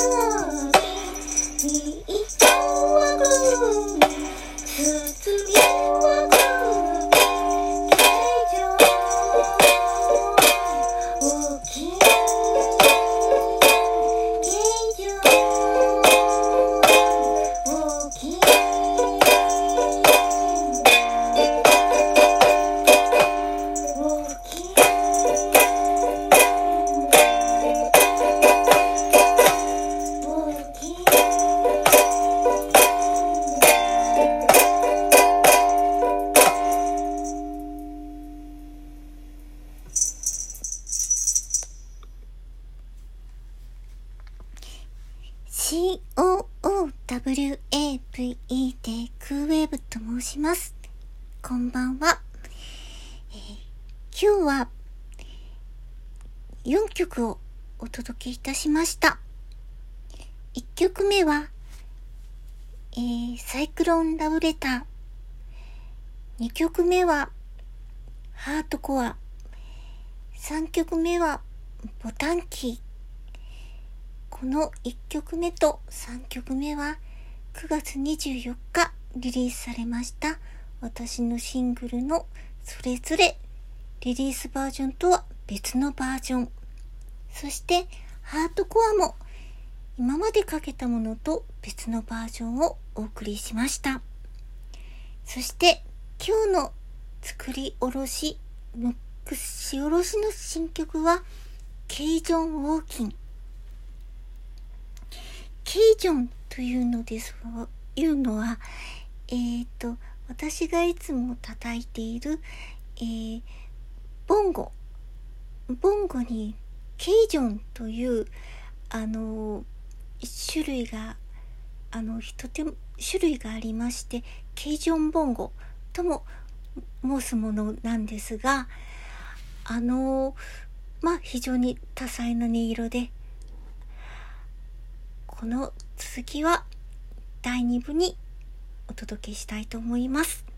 Thank you. COOWAVE でクーウェーブと申します。こんばんは。えー、今日は4曲をお届けいたしました。1曲目は、えー、サイクロンラブレター。2曲目は、ハートコア。3曲目は、ボタンキー。この1曲目と3曲目は9月24日リリースされました私のシングルのそれぞれリリースバージョンとは別のバージョンそしてハートコアも今までかけたものと別のバージョンをお送りしましたそして今日の作りおろしムックスしおろしの新曲はケイジョン・ウォーキンケイジョンというのですいうのは、えっ、ー、と、私がいつも叩いている、えー、ボンゴ。ボンゴにケイジョンという、あの、種類が、あの、とても、種類がありまして、ケイジョンボンゴとも申すものなんですが、あの、まあ、非常に多彩な音色で、この続きは第2部にお届けしたいと思います。